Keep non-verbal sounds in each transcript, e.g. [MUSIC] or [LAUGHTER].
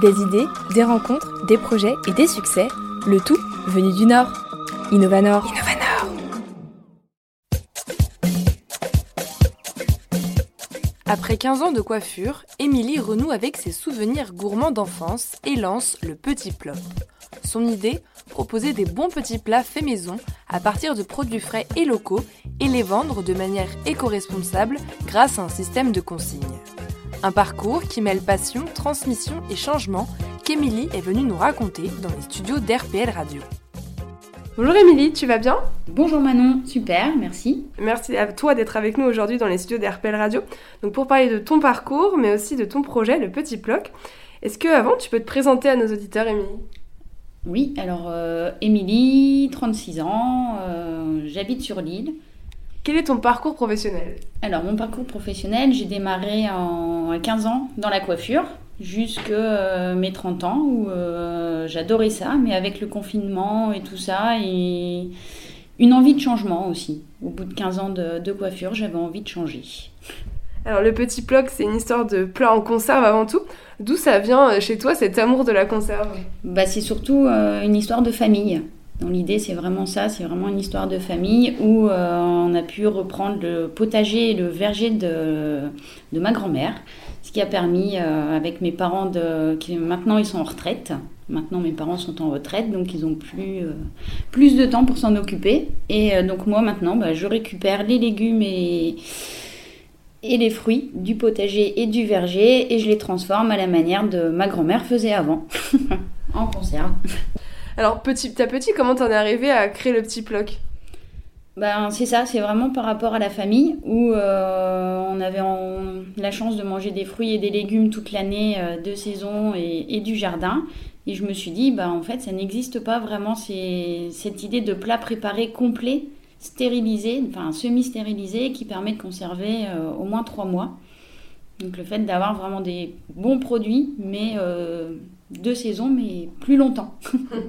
Des idées, des rencontres, des projets et des succès, le tout venu du Nord. Innovanor. Innovanor. Après 15 ans de coiffure, Émilie renoue avec ses souvenirs gourmands d'enfance et lance le Petit Plop. Son idée Proposer des bons petits plats faits maison à partir de produits frais et locaux et les vendre de manière éco-responsable grâce à un système de consignes. Un parcours qui mêle passion, transmission et changement qu'Émilie est venue nous raconter dans les studios d'RPL Radio. Bonjour Émilie, tu vas bien? Bonjour Manon, super, merci. Merci à toi d'être avec nous aujourd'hui dans les studios d'RPL Radio. Donc pour parler de ton parcours, mais aussi de ton projet, le Petit Ploc. Est-ce que avant tu peux te présenter à nos auditeurs, Émilie? Oui, alors euh, Émilie, 36 ans, euh, j'habite sur l'île. Quel est ton parcours professionnel Alors mon parcours professionnel, j'ai démarré en, à 15 ans dans la coiffure jusque euh, mes 30 ans où j'adorais ça, mais avec le confinement et tout ça, et une envie de changement aussi. Au bout de 15 ans de, de coiffure, j'avais envie de changer. Alors le petit ploc, c'est une histoire de plat en conserve avant tout. D'où ça vient euh, chez toi cet amour de la conserve? Bah, C'est surtout euh, une histoire de famille. L'idée, c'est vraiment ça, c'est vraiment une histoire de famille où euh, on a pu reprendre le potager et le verger de, ma grand-mère, ce qui a permis, avec mes parents, de, maintenant ils sont en retraite, maintenant mes parents sont en retraite, donc ils ont plus, plus de temps pour s'en occuper. Et donc moi maintenant, bah, je récupère les légumes et et les fruits du potager et du verger et je les transforme à la manière de ma grand-mère faisait avant, [LAUGHS] en conserve. Alors petit à petit, comment t'en es arrivé à créer le petit ploc? Ben, c'est ça, c'est vraiment par rapport à la famille où euh, on avait la chance de manger des fruits et des légumes toute l'année euh, de saison et, du jardin. Et je me suis dit, ben, en fait, ça n'existe pas vraiment cette idée de plat préparé complet stérilisé, enfin semi-stérilisé, qui permet de conserver euh, au moins trois mois. Donc le fait d'avoir vraiment des bons produits, mais euh, de saison, mais plus longtemps.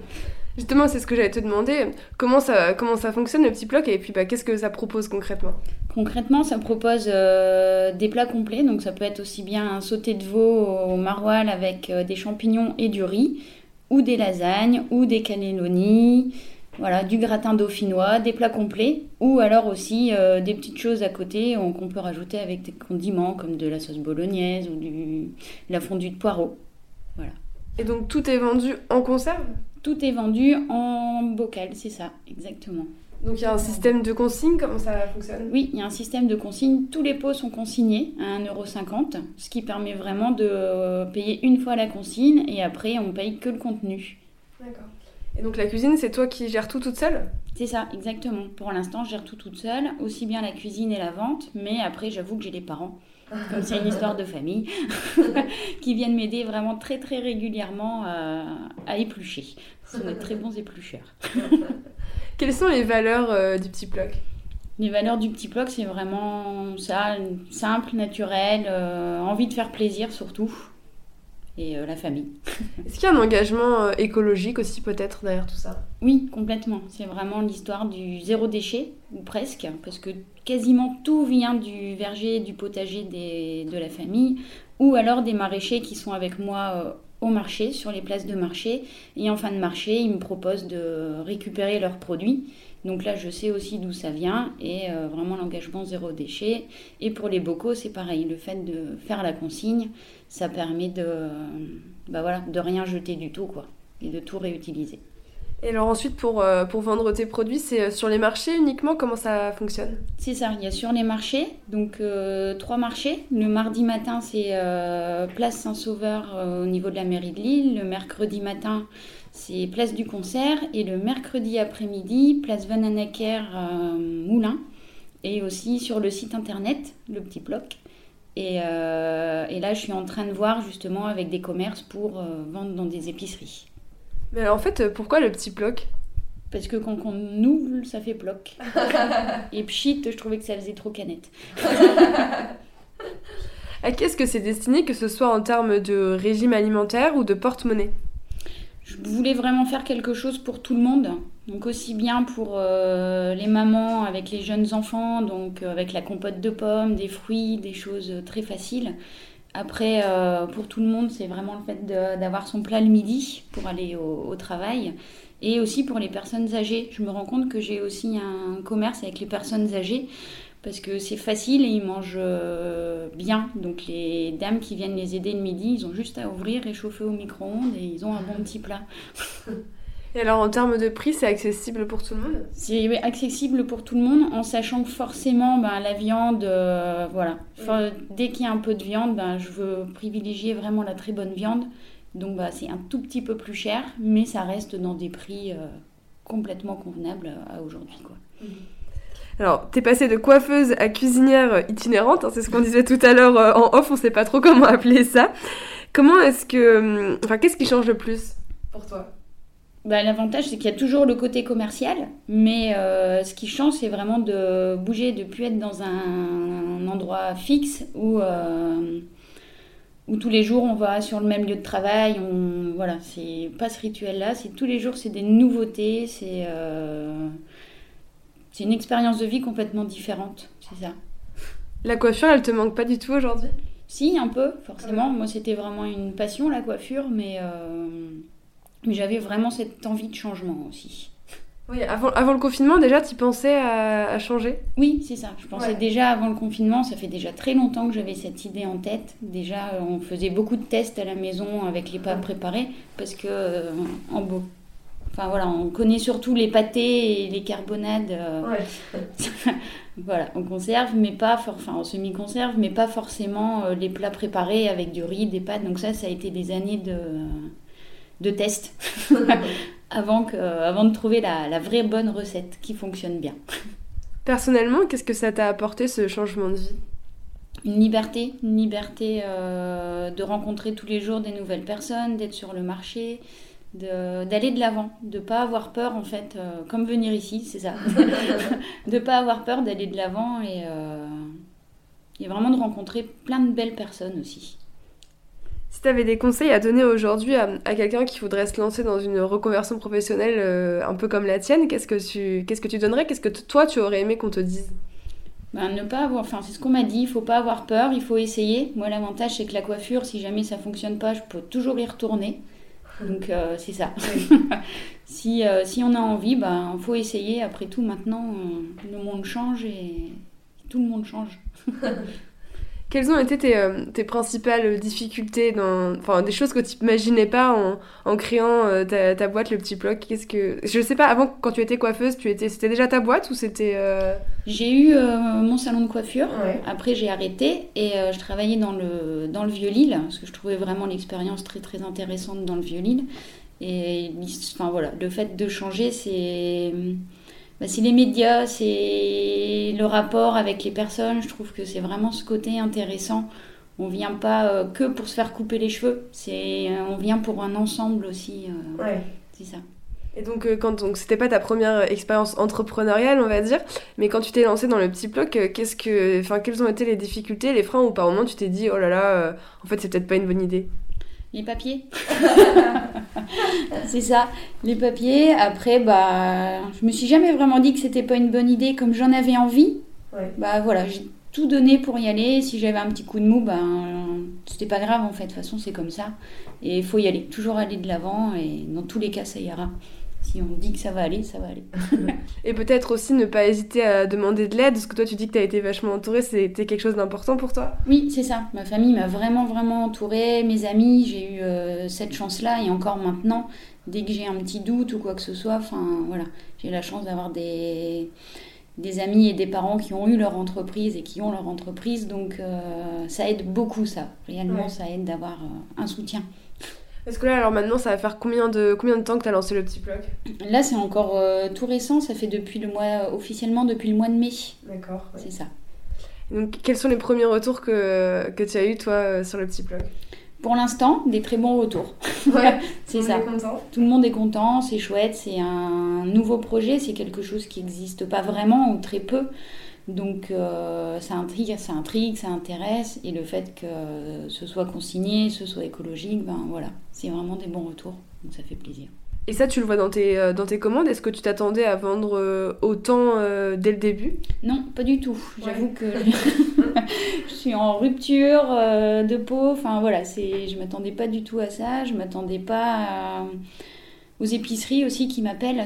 [LAUGHS] Justement, c'est ce que j'allais te demander. Comment ça, comment ça fonctionne le petit bloc et puis bah, qu'est-ce que ça propose concrètement? Concrètement, ça propose euh, des plats complets. Donc ça peut être aussi bien un sauté de veau au maroilles avec des champignons et du riz, ou des lasagnes, ou des cannelloni, voilà, du gratin dauphinois, des plats complets, ou alors aussi euh, des petites choses à côté qu'on peut rajouter avec des condiments comme de la sauce bolognaise ou du, la fondue de poireaux. Voilà. Et donc tout est vendu en conserve? Tout est vendu en bocal, c'est ça, exactement. Donc il y a un système de consigne, comment ça fonctionne? Oui, il y a un système de consigne. Tous les pots sont consignés à 1,50€, ce qui permet vraiment de payer une fois la consigne et après on paye que le contenu. D'accord. Et donc la cuisine, c'est toi qui gères tout toute seule? C'est ça, exactement. Pour l'instant, je gère tout toute seule, aussi bien la cuisine et la vente, mais après, j'avoue que j'ai les parents, comme c'est une [LAUGHS] histoire de famille, [LAUGHS] qui viennent m'aider vraiment très très régulièrement à, éplucher. Ce sont des très bons éplucheurs. [LAUGHS] Quelles sont les valeurs euh, du petit bloc? Les valeurs du petit bloc, c'est vraiment ça, simple, naturel, euh, envie de faire plaisir surtout et euh, la famille. [LAUGHS] Est-ce qu'il y a un engagement euh, écologique aussi peut-être derrière tout ça? Oui, complètement. C'est vraiment l'histoire du zéro déchet, ou presque, parce que quasiment tout vient du verger, du potager de la famille, ou alors des maraîchers qui sont avec moi euh, au marché, sur les places de marché, et en fin de marché, ils me proposent de récupérer leurs produits. Donc là, je sais aussi d'où ça vient et vraiment l'engagement zéro déchet. Et pour les bocaux, c'est pareil. Le fait de faire la consigne, ça permet de, bah de rien jeter du tout, quoi, et de tout réutiliser. Et alors ensuite, pour, euh, pour vendre tes produits, c'est euh, sur les marchés uniquement Comment ça fonctionne? C'est ça, il y a sur les marchés, donc euh, trois marchés. Le mardi matin, c'est Place Saint-Sauveur au niveau de la mairie de Lille. Le mercredi matin, c'est Place du Concert. Et le mercredi après-midi, Place Van Anecker Moulin. Et aussi sur le site internet, le petit bloc. Euh, et, là, je suis en train de voir justement avec des commerces pour vendre dans des épiceries. Mais en fait, pourquoi le petit bloc? Parce que quand on ouvre, ça fait bloc. [LAUGHS] et pchit, je trouvais que ça faisait trop canette. [LAUGHS] à qui est-ce que c'est destiné, que ce soit en termes de régime alimentaire ou de porte-monnaie? Je voulais vraiment faire quelque chose pour tout le monde. Donc aussi bien pour euh, les mamans avec les jeunes enfants, donc euh, avec la compote de pommes, des fruits, des choses très faciles, Après, euh, pour tout le monde, c'est vraiment le fait d'avoir son plat le midi pour aller au, travail. Et aussi pour les personnes âgées. Je me rends compte que j'ai aussi un commerce avec les personnes âgées parce que c'est facile et ils mangent euh, bien. Donc les dames qui viennent les aider le midi, ils ont juste à ouvrir, réchauffer au micro-ondes et ils ont un bon petit plat. [LAUGHS] Et alors en termes de prix, c'est accessible pour tout le monde C'est accessible pour tout le monde en sachant que forcément ben, la viande, euh, voilà. dès qu'il y a un peu de viande, ben, je veux privilégier vraiment la très bonne viande. Donc bah, c'est un tout petit peu plus cher, mais ça reste dans des prix euh, complètement convenables à aujourd'hui. Quoi. Mhm. Alors, t'es passée de coiffeuse à cuisinière itinérante, hein, c'est ce qu'on disait tout à l'heure euh, en off, on sait pas trop [LAUGHS] comment appeler ça. Comment est-ce que... Hum, enfin, qu'est-ce qui change le plus? Pour toi bah, L'avantage, c'est qu'il y a toujours le côté commercial, mais euh, ce qui change, c'est vraiment de bouger, de plus être dans un, endroit fixe où, euh, où tous les jours on va sur le même lieu de travail. On, voilà, c'est pas ce rituel-là, c'est tous les jours, c'est des nouveautés, c'est euh, c'est une expérience de vie complètement différente, c'est ça. La coiffure, elle te manque pas du tout aujourd'hui? Si, un peu, forcément. Moi, c'était vraiment une passion, la coiffure, mais mais j'avais vraiment cette envie de changement aussi. Oui, avant, avant le confinement, déjà, tu pensais à, changer? Oui, c'est ça. Je pensais déjà avant le confinement, ça fait déjà très longtemps que j'avais cette idée en tête. Déjà, on faisait beaucoup de tests à la maison avec les plats préparés, parce que euh, en beau. Enfin voilà, on connaît surtout les pâtés et les carbonades. Euh, [LAUGHS] voilà, on conserve, mais pas, enfin on semi-conserve, mais pas forcément euh, les plats préparés avec du riz, des pâtes. Donc ça, ça a été des années de de tests [LAUGHS] avant, que, avant de trouver la, vraie bonne recette qui fonctionne bien. Personnellement, qu'est-ce que ça t'a apporté ce changement de vie? Une liberté, une liberté euh, de rencontrer tous les jours des nouvelles personnes, d'être sur le marché, d'aller de l'avant, de ne pas avoir peur en fait, euh, comme venir ici, c'est ça, [LAUGHS] de ne pas avoir peur d'aller de l'avant et, euh, et vraiment de rencontrer plein de belles personnes aussi. Si tu avais des conseils à donner aujourd'hui à, quelqu'un qui voudrait se lancer dans une reconversion professionnelle euh, un peu comme la tienne, qu'est-ce que tu, qu'est-ce que tu donnerais? Qu'est-ce que toi tu aurais aimé qu'on te dise? Ben, ne pas avoir, enfin c'est ce qu'on m'a dit, il faut pas avoir peur, il faut essayer. Moi l'avantage c'est que la coiffure, si jamais ça fonctionne pas, je peux toujours y retourner. Donc euh, c'est ça. [LAUGHS] si, euh, si on a envie, ben faut essayer. Après tout maintenant, le monde change et tout le monde change. [LAUGHS] Quelles ont été tes, euh, tes principales difficultés, dans, enfin des choses que tu n'imaginais pas en, en créant euh, ta, ta, boîte, le petit bloc? Qu'est-ce que je sais pas. Avant, quand tu étais coiffeuse, tu étais, c'était déjà ta boîte ou c'était euh, J'ai eu mon salon de coiffure. Après, j'ai arrêté et je travaillais dans le dans le vieux-Lille parce que je trouvais vraiment l'expérience très très intéressante dans le vieux-Lille. Et enfin voilà, le fait de changer, c'est bah, c'est les médias, c'est le rapport avec les personnes. Je trouve que c'est vraiment ce côté intéressant. On vient pas euh, que pour se faire couper les cheveux, c'est euh, on vient pour un ensemble aussi. Euh, ouais. C'est ça. Et donc, quand donc c'était pas ta première expérience entrepreneuriale, on va dire, mais quand tu t'es lancé dans le petit bloc, qu'est-ce que, enfin, quelles ont été les difficultés, les freins, ou par moment tu t'es dit, oh là là, en fait, c'est peut-être pas une bonne idée les papiers. [LAUGHS] c'est ça, les papiers. Après, bah, je me suis jamais vraiment dit que c'était pas une bonne idée comme j'en avais envie. Bah voilà, j'ai tout donné pour y aller. Si j'avais un petit coup de mou, ben c'était pas grave en fait. De toute façon, c'est comme ça. Et il faut y aller, toujours aller de l'avant. Et dans tous les cas, ça ira. Si on dit que ça va aller, ça va aller. [LAUGHS] et peut-être aussi ne pas hésiter à demander de l'aide, parce que toi tu dis que tu as été vachement entourée, c'était quelque chose d'important pour toi? Oui, c'est ça. Ma famille m'a vraiment, vraiment entourée, mes amis, j'ai eu euh, cette chance-là, et encore maintenant, dès que j'ai un petit doute ou quoi que ce soit, enfin voilà, j'ai la chance d'avoir des, des amis et des parents qui ont eu leur entreprise et qui ont leur entreprise, donc euh, ça aide beaucoup ça. Réellement, ça aide d'avoir euh, un soutien. Est-ce que là, alors maintenant, ça va faire combien de, combien de temps que tu as lancé le petit blog Là, c'est encore euh, tout récent, ça fait depuis le mois, officiellement depuis le mois de mai. D'accord. C'est ça. Donc, quels sont les premiers retours que, que tu as eu, toi, euh, sur le petit blog Pour l'instant, des très bons retours. Ouais, [LAUGHS] c'est ça. Tout le monde est content, c'est chouette, c'est un nouveau projet, c'est quelque chose qui n'existe pas vraiment ou très peu. Donc euh, ça intrigue, ça intrigue, ça intéresse, et le fait que ce soit consigné, ce soit écologique, ben voilà, c'est vraiment des bons retours, donc ça fait plaisir. Et ça, tu le vois dans tes, euh, dans tes commandes Est-ce que tu t'attendais à vendre euh, autant dès le début? Non, pas du tout. J'avoue que [LAUGHS] [LAUGHS] je suis en rupture euh, de peau. Enfin voilà, je m'attendais pas du tout à ça. Je m'attendais pas aux épiceries aussi qui m'appellent.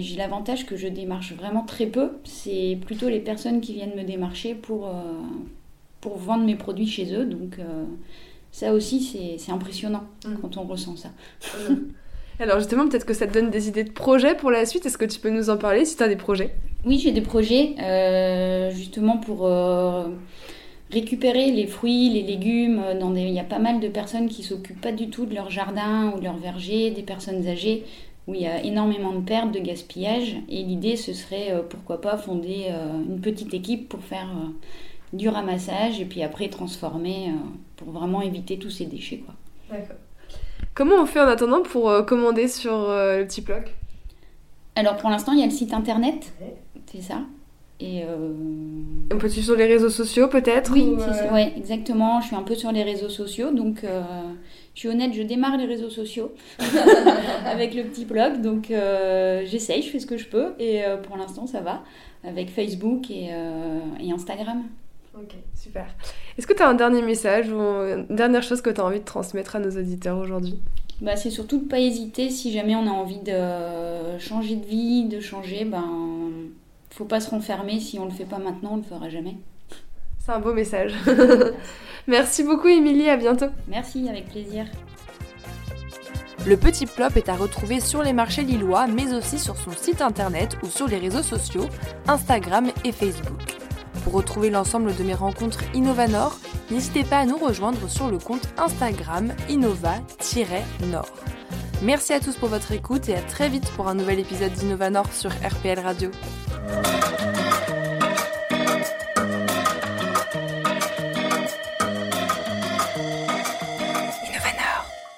J'ai l'avantage que je démarche vraiment très peu. C'est plutôt les personnes qui viennent me démarcher pour, pour vendre mes produits chez eux. Donc ça aussi, c'est, impressionnant mmh. quand on ressent ça. Mmh. Alors justement, peut-être que ça te donne des idées de projets pour la suite. Est-ce que tu peux nous en parler si tu as des projets? Oui, j'ai des projets euh, justement pour euh, récupérer les fruits, les légumes. Dans Il y a pas mal de personnes qui s'occupent pas du tout de leur jardin ou de leur verger, des personnes âgées où il y a énormément de pertes, de gaspillage. Et l'idée, ce serait euh, pourquoi pas fonder une petite équipe pour faire du ramassage et puis après transformer pour vraiment éviter tous ces déchets. D'accord. Comment on fait en attendant pour euh, commander sur euh, le petit bloc? Alors pour l'instant, il y a le site internet, c'est ça? Et euh... On peut suivre sur les réseaux sociaux peut-être Oui, euh, exactement. Je suis un peu sur les réseaux sociaux, donc je suis honnête, je démarre les réseaux sociaux [LAUGHS] avec le petit blog, donc j'essaye, je fais ce que je peux, et pour l'instant ça va, avec Facebook et, et Instagram. Ok, super. Est-ce que tu as un dernier message ou une dernière chose que tu as envie de transmettre à nos auditeurs aujourd'hui? Bah, C'est surtout de ne pas hésiter si jamais on a envie de changer de vie, de changer, ben faut pas se renfermer. Si on le fait pas maintenant, on le fera jamais. C'est un beau message. [LAUGHS] Merci beaucoup Émilie, à bientôt. Merci, avec plaisir. Le Petit Plop est à retrouver sur les marchés lillois, mais aussi sur son site internet ou sur les réseaux sociaux, Instagram et Facebook. Pour retrouver l'ensemble de mes rencontres Innovanor, n'hésitez pas à nous rejoindre sur le compte Instagram innova-nord. Merci à tous pour votre écoute et à très vite pour un nouvel épisode d'Innovanor sur RPL Radio. Bye.